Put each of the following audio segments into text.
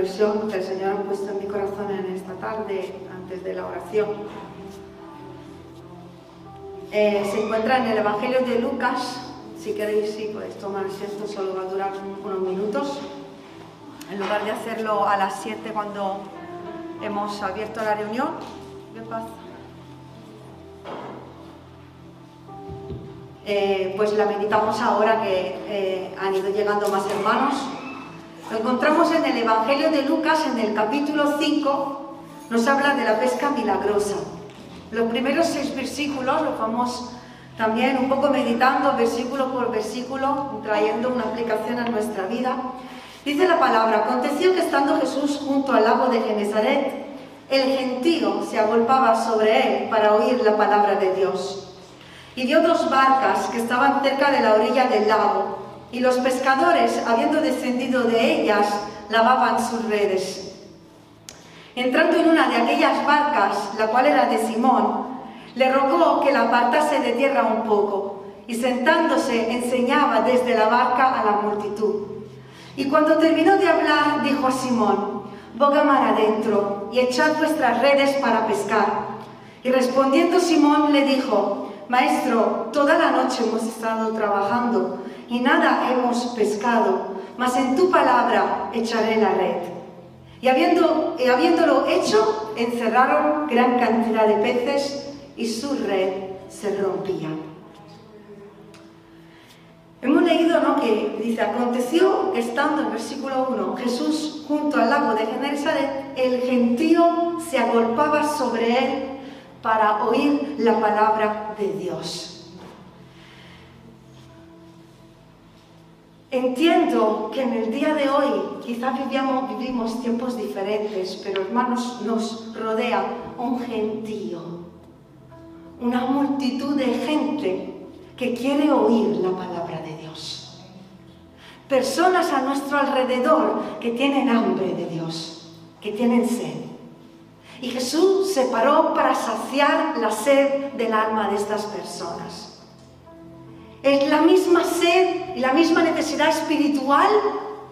reflexión que el Señor ha puesto en mi corazón en esta tarde, antes de la oración. Eh, se encuentra en el Evangelio de Lucas. Si queréis, sí, podéis tomar asiento, solo va a durar unos minutos. En lugar de hacerlo a las 7 cuando hemos abierto la reunión. ¿Qué pasa? Eh, pues la meditamos ahora que eh, han ido llegando más hermanos. Lo encontramos en el Evangelio de Lucas, en el capítulo 5, nos habla de la pesca milagrosa. Los primeros seis versículos los vamos también un poco meditando versículo por versículo, trayendo una aplicación a nuestra vida. Dice la palabra, aconteció que estando Jesús junto al lago de Genezaret, el gentío se agolpaba sobre él para oír la palabra de Dios. Y vio dos barcas que estaban cerca de la orilla del lago, y los pescadores, habiendo descendido de ellas, lavaban sus redes. Entrando en una de aquellas barcas, la cual era de Simón, le rogó que la apartase de tierra un poco, y sentándose enseñaba desde la barca a la multitud. Y cuando terminó de hablar, dijo a Simón, boga mar adentro y echad vuestras redes para pescar. Y respondiendo Simón le dijo, Maestro, toda la noche hemos estado trabajando y nada hemos pescado, mas en tu palabra echaré la red. Y habiéndolo hecho, encerraron gran cantidad de peces y su red se rompía. Hemos leído ¿no? que dice, aconteció estando en versículo 1, Jesús junto al lago de Genesaret, el gentío se agolpaba sobre él para oír la palabra de Dios. Entiendo que en el día de hoy quizás vivimos tiempos diferentes, pero hermanos, nos rodea un gentío, una multitud de gente que quiere oír la palabra de Dios. Personas a nuestro alrededor que tienen hambre de Dios, que tienen sed. Y Jesús se paró para saciar la sed del alma de estas personas. Es la misma sed y la misma necesidad espiritual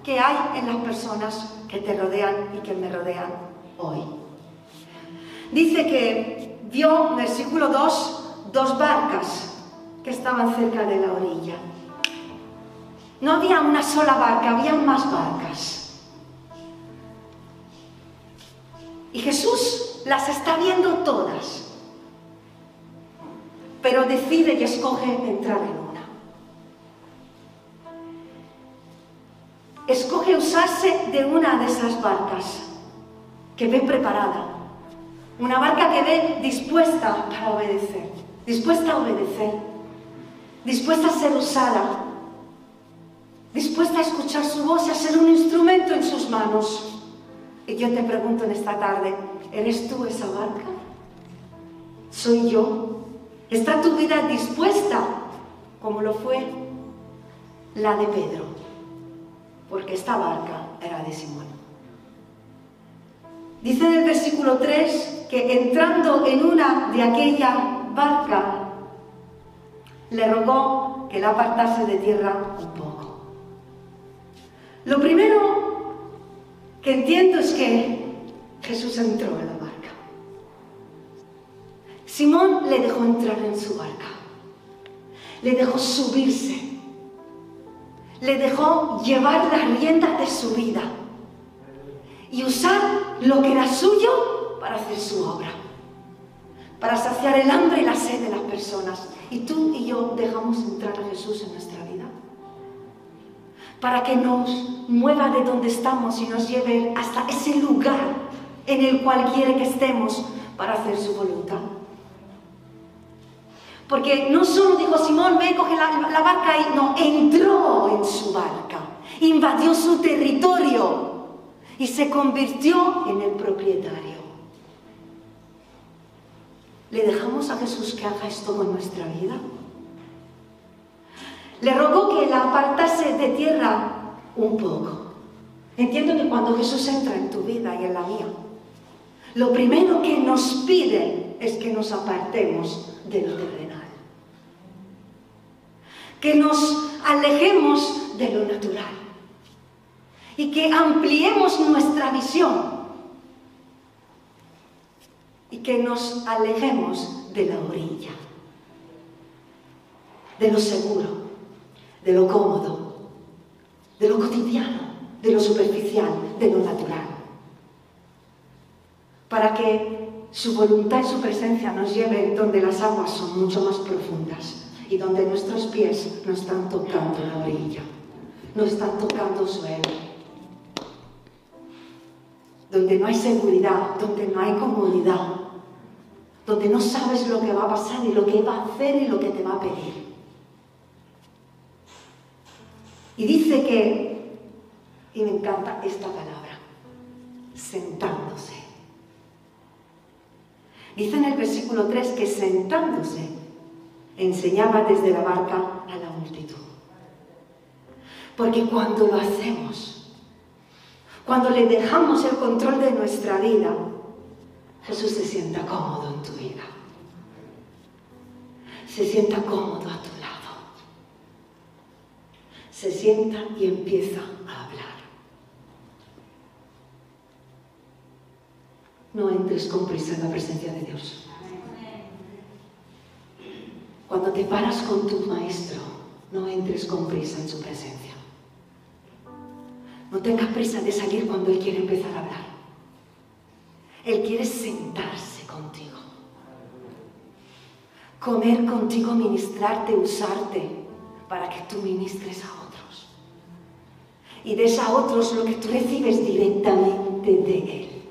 que hay en las personas que te rodean y que me rodean hoy. Dice que vio, versículo 2, dos barcas que estaban cerca de la orilla. No había una sola barca, había más barcas. Y Jesús las está viendo todas, pero decide y escoge entrar en escoge usarse de una de esas barcas que ve preparada, una barca que ve dispuesta para obedecer, dispuesta a obedecer, dispuesta a ser usada, dispuesta a escuchar su voz y a ser un instrumento en sus manos. Y yo te pregunto en esta tarde, ¿eres tú esa barca? ¿Soy yo? ¿Está tu vida dispuesta como lo fue la de Pedro? Porque esta barca era de Simón. Dice en el versículo 3 que entrando en una de aquella barca, le rogó que la apartase de tierra un poco. Lo primero que entiendo es que Jesús entró en la barca. Simón le dejó entrar en su barca. Le dejó subirse le dejó llevar las riendas de su vida y usar lo que era suyo para hacer su obra, para saciar el hambre y la sed de las personas. Y tú y yo dejamos entrar a Jesús en nuestra vida, para que nos mueva de donde estamos y nos lleve hasta ese lugar en el cual quiere que estemos para hacer su voluntad. Porque no solo dijo Simón, ve, coge la, barca y no, entró en su barca, invadió su territorio y se convirtió en el propietario. ¿Le dejamos a Jesús que haga esto en nuestra vida? Le rogó que la apartase de tierra un poco. Entiendo que cuando Jesús entra en tu vida y en la mía, lo primero que nos pide es que nos apartemos de lo terrenal que nos alejemos de lo natural y que ampliemos nuestra visión y que nos alejemos de la orilla, de lo seguro, de lo cómodo, de lo cotidiano, de lo superficial, de lo natural, para que su voluntad y su presencia nos lleven donde las aguas son mucho más profundas y donde nuestros pies no están tocando la orilla, no están tocando suelo donde no hay seguridad, donde no hay comodidad, donde no sabes lo que va a pasar y lo que va a hacer y lo que te va a pedir. Y dice que, y me encanta esta palabra, sentándose. Dice en el versículo 3 que sentándose enseñaba desde la barca a la multitud. Porque cuando lo hacemos, cuando le dejamos el control de nuestra vida, Jesús se sienta cómodo en tu vida. Se sienta cómodo a tu lado. Se sienta y empieza a hablar. No entres con prisa en la presencia de Dios. Cuando te paras con tu maestro, no entres con prisa en su presencia. No tengas prisa de salir cuando Él quiere empezar a hablar. Él quiere sentarse contigo. Comer contigo, ministrarte, usarte para que tú ministres a otros. Y des a otros lo que tú recibes directamente de Él.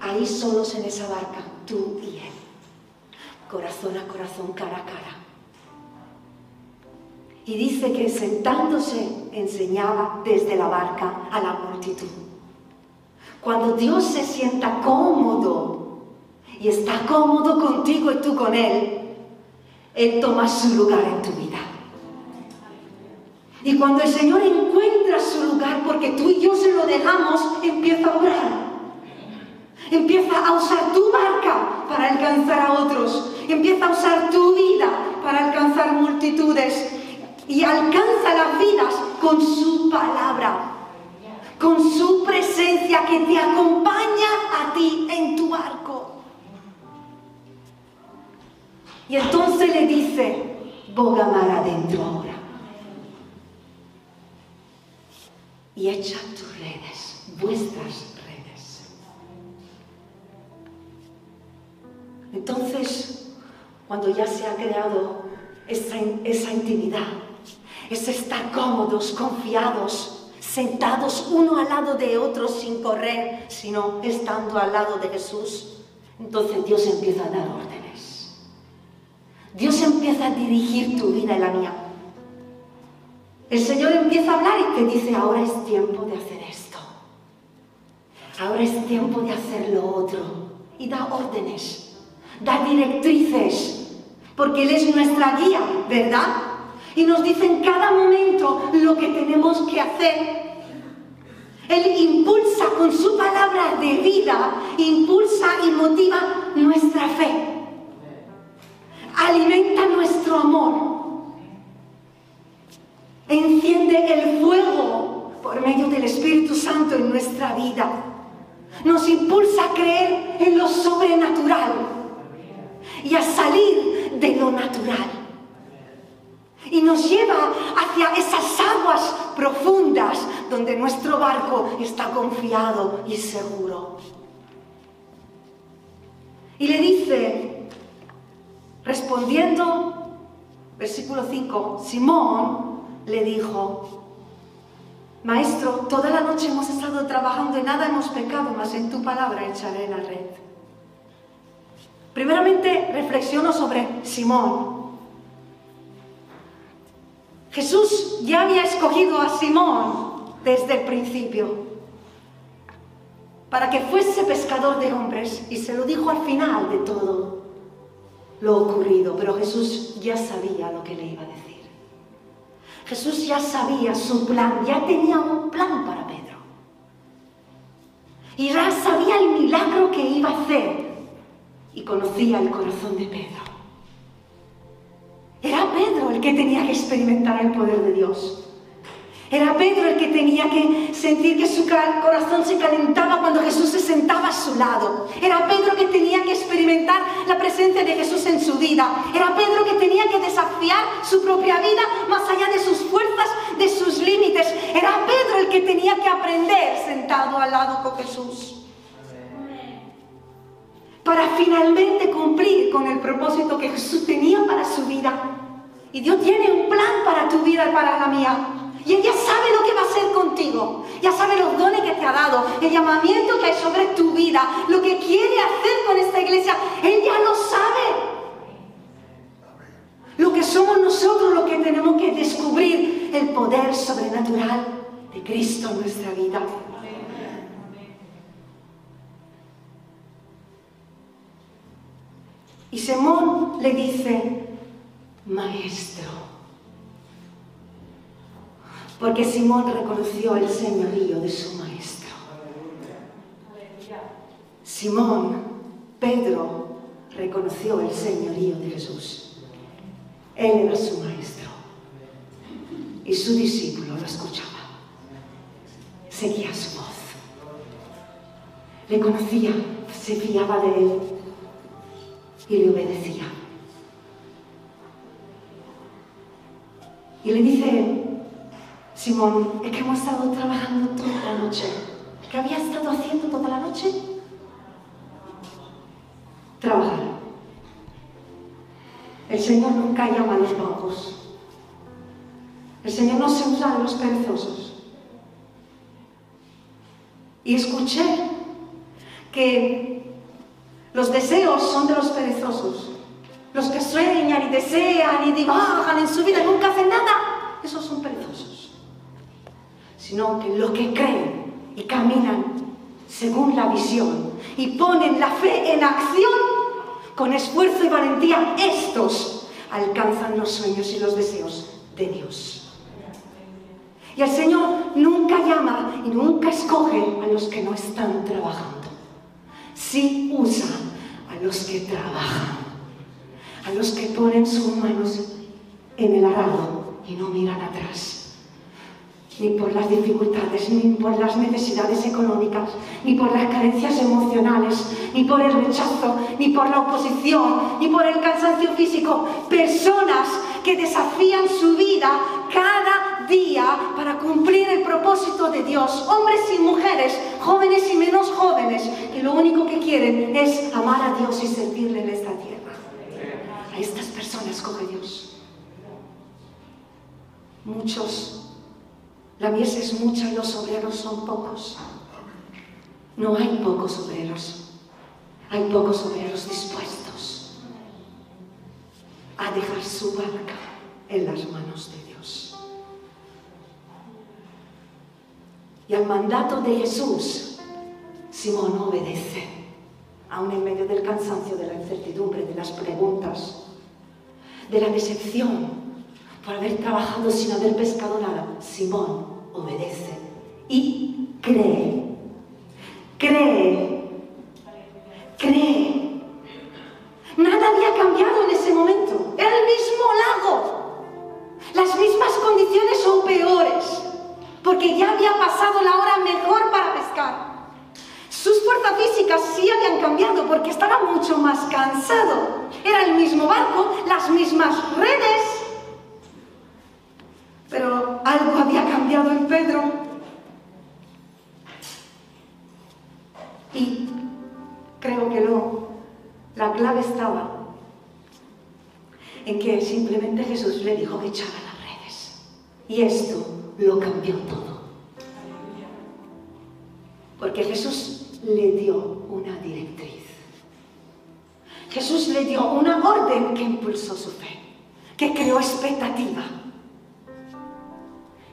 Ahí solos en esa barca, tú y Él. Corazón a corazón, cara a cara. Y dice que sentándose enseñaba desde la barca a la multitud. Cuando Dios se sienta cómodo y está cómodo contigo y tú con Él, Él toma su lugar en tu vida. Y cuando el Señor encuentra su lugar, porque tú y yo se lo dejamos, empieza a orar. Empieza a usar tu barca para alcanzar a otros. Empieza a usar tu vida para alcanzar multitudes y alcanza las vidas con su palabra, con su presencia que te acompaña a ti en tu arco. Y entonces le dice, boga mar adentro ahora. Y echa tus redes, cuando ya se ha creado esa, esa intimidad, es estar cómodos, confiados, sentados uno al lado de otro sin correr, sino estando al lado de Jesús. Entonces Dios empieza a dar órdenes. Dios empieza a dirigir tu vida y la mía. El Señor empieza a hablar y te dice, ahora es tiempo de hacer esto. Ahora es tiempo de hacer lo otro. Y da órdenes, da directrices, porque Él es nuestra guía, ¿verdad? y nos dice en cada momento lo que tenemos que hacer. Él impulsa con su palabra de vida, impulsa y motiva nuestra fe. Alimenta nuestro amor. Enciende el fuego por medio del Espíritu Santo en nuestra vida. Nos impulsa a creer en lo sobrenatural y a salir de lo natural y nos lleva hacia esas aguas profundas donde nuestro barco está confiado y seguro. Y le dice, respondiendo, versículo 5, Simón le dijo, Maestro, toda la noche hemos estado trabajando y nada hemos pecado, mas en tu palabra echaré la red. Primeramente reflexiono sobre Simón, Jesús ya había escogido a Simón desde el principio para que fuese pescador de hombres y se lo dijo al final de todo lo ocurrido, pero Jesús ya sabía lo que le iba a decir. Jesús ya sabía su plan, ya tenía un plan para Pedro. Y ya sabía el milagro que iba a hacer y conocía el corazón de Pedro. Era Pedro el que tenía que experimentar el poder de Dios. Era Pedro el que tenía que sentir que su corazón se calentaba cuando Jesús se sentaba a su lado. Era Pedro que tenía que experimentar la presencia de Jesús en su vida. Era Pedro que tenía que desafiar su propia vida más allá de sus fuerzas, de sus límites. Era Pedro el que tenía que aprender sentado al lado con Jesús. Para finalmente cumplir con el propósito que Jesús tenía para su vida. Y Dios tiene un plan para tu vida y para la mía. Y ella sabe lo que va a hacer contigo. Ya sabe los dones que te ha dado, el llamamiento que hay sobre tu vida, lo que quiere hacer con esta iglesia. Ella lo sabe. Lo que somos nosotros lo que tenemos que descubrir el poder sobrenatural de Cristo en nuestra vida. Y Simón le dice, maestro. Porque Simón reconoció el señorío de su maestro. Simón, Pedro, reconoció el señorío de Jesús. Él era su maestro. Y su discípulo lo escuchaba. Seguía su voz. Le conocía, se fiaba de él y le obedecía. Y le dice Simón, es que hemos estado trabajando toda la noche. ¿Qué había estado haciendo toda la noche? Trabajar. El Señor nunca llama a los pocos. El Señor no se usa de los perezosos. Y escuché que los deseos son de los perezosos. Los que sueñan y desean y divagan en su vida y nunca hacen nada, esos son perezosos sino que los que creen y caminan según la visión y ponen la fe en acción, con esfuerzo y valentía, estos alcanzan los sueños y los deseos de Dios. Y el Señor nunca llama y nunca escoge a los que no están trabajando. Sí usa a los que trabajan, a los que ponen sus manos en el arado y no miran atrás ni por las dificultades, ni por las necesidades económicas, ni por las carencias emocionales, ni por el rechazo, ni por la oposición, ni por el cansancio físico. Personas que desafían su vida cada día para cumplir el propósito de Dios. Hombres y mujeres, jóvenes y menos jóvenes, que lo único que quieren es amar a Dios y servirle en esta tierra. A estas personas coge Dios. Muchos la mies es mucha y los obreros son pocos. No hay pocos obreros. Hay pocos obreros dispuestos a dejar su barca en las manos de Dios. Y al mandato de Jesús, Simón obedece, aún en medio del cansancio, de la incertidumbre, de las preguntas, de la decepción por haber trabajado sin haber pescado nada. Simón obedece y. Cree. Cree. Y creo que no. La clave estaba en que simplemente Jesús le dijo que echara las redes. Y esto lo cambió todo. Porque Jesús le dio una directriz. Jesús le dio una orden que impulsó su fe, que creó expectativa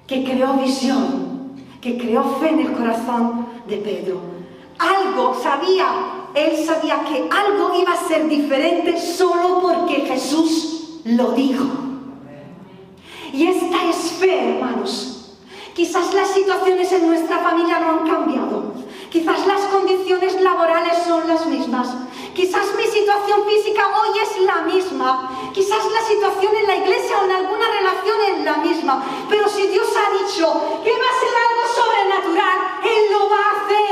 que creó visión, que creó fe en el corazón de Pedro. Algo sabía, él sabía que algo iba a ser diferente solo porque Jesús lo dijo. Y esta es fe, hermanos. Quizás las situaciones en nuestra familia no han cambiado. Quizás las condiciones laborales son las mismas. Quizás mi situación física hoy es la misma. Quizás la situación en la iglesia o en alguna relación es la misma. Pero si Dios ha dicho que va a ser algo sobrenatural, Él lo va a hacer.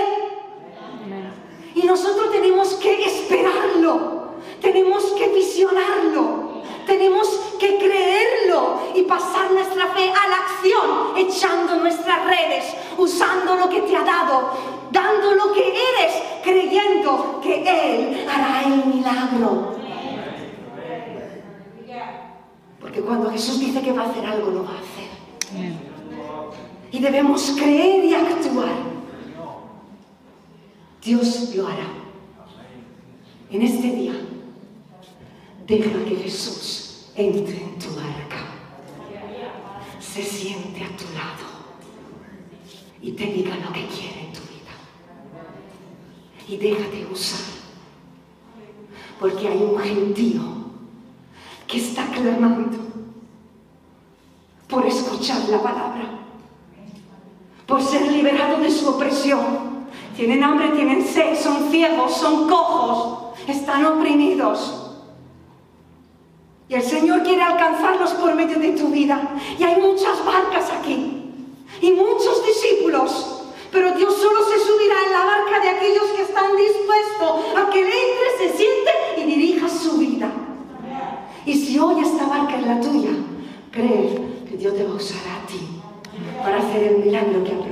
Y nosotros tenemos que esperarlo, tenemos que visionarlo, tenemos que creerlo y pasar nuestra fe a la acción, echando nuestras redes, usando lo que te ha dado, dando lo que eres, creyendo que Él hará el milagro. Porque cuando Jesús dice que va a hacer algo, lo va a hacer. Y debemos creer y actuar. Dios lo hará. En este día, deja que Jesús entre en tu barca, se siente a tu lado y te diga lo que quiere en tu vida. Y déjate usar, porque hay un gentío que está clamando por escuchar la palabra, por ser liberado de su opresión tienen hambre, tienen sed, son ciegos, son cojos, están oprimidos. Y el Señor quiere alcanzarlos por medio de tu vida. Y hay muchas barcas aquí y muchos discípulos. Pero Dios solo se subirá en la barca de aquellos que están dispuestos a que Él entre, se siente y dirija su vida. Y si hoy esta barca es la tuya, cree que Dios te va a usar a ti para hacer el milagro que ha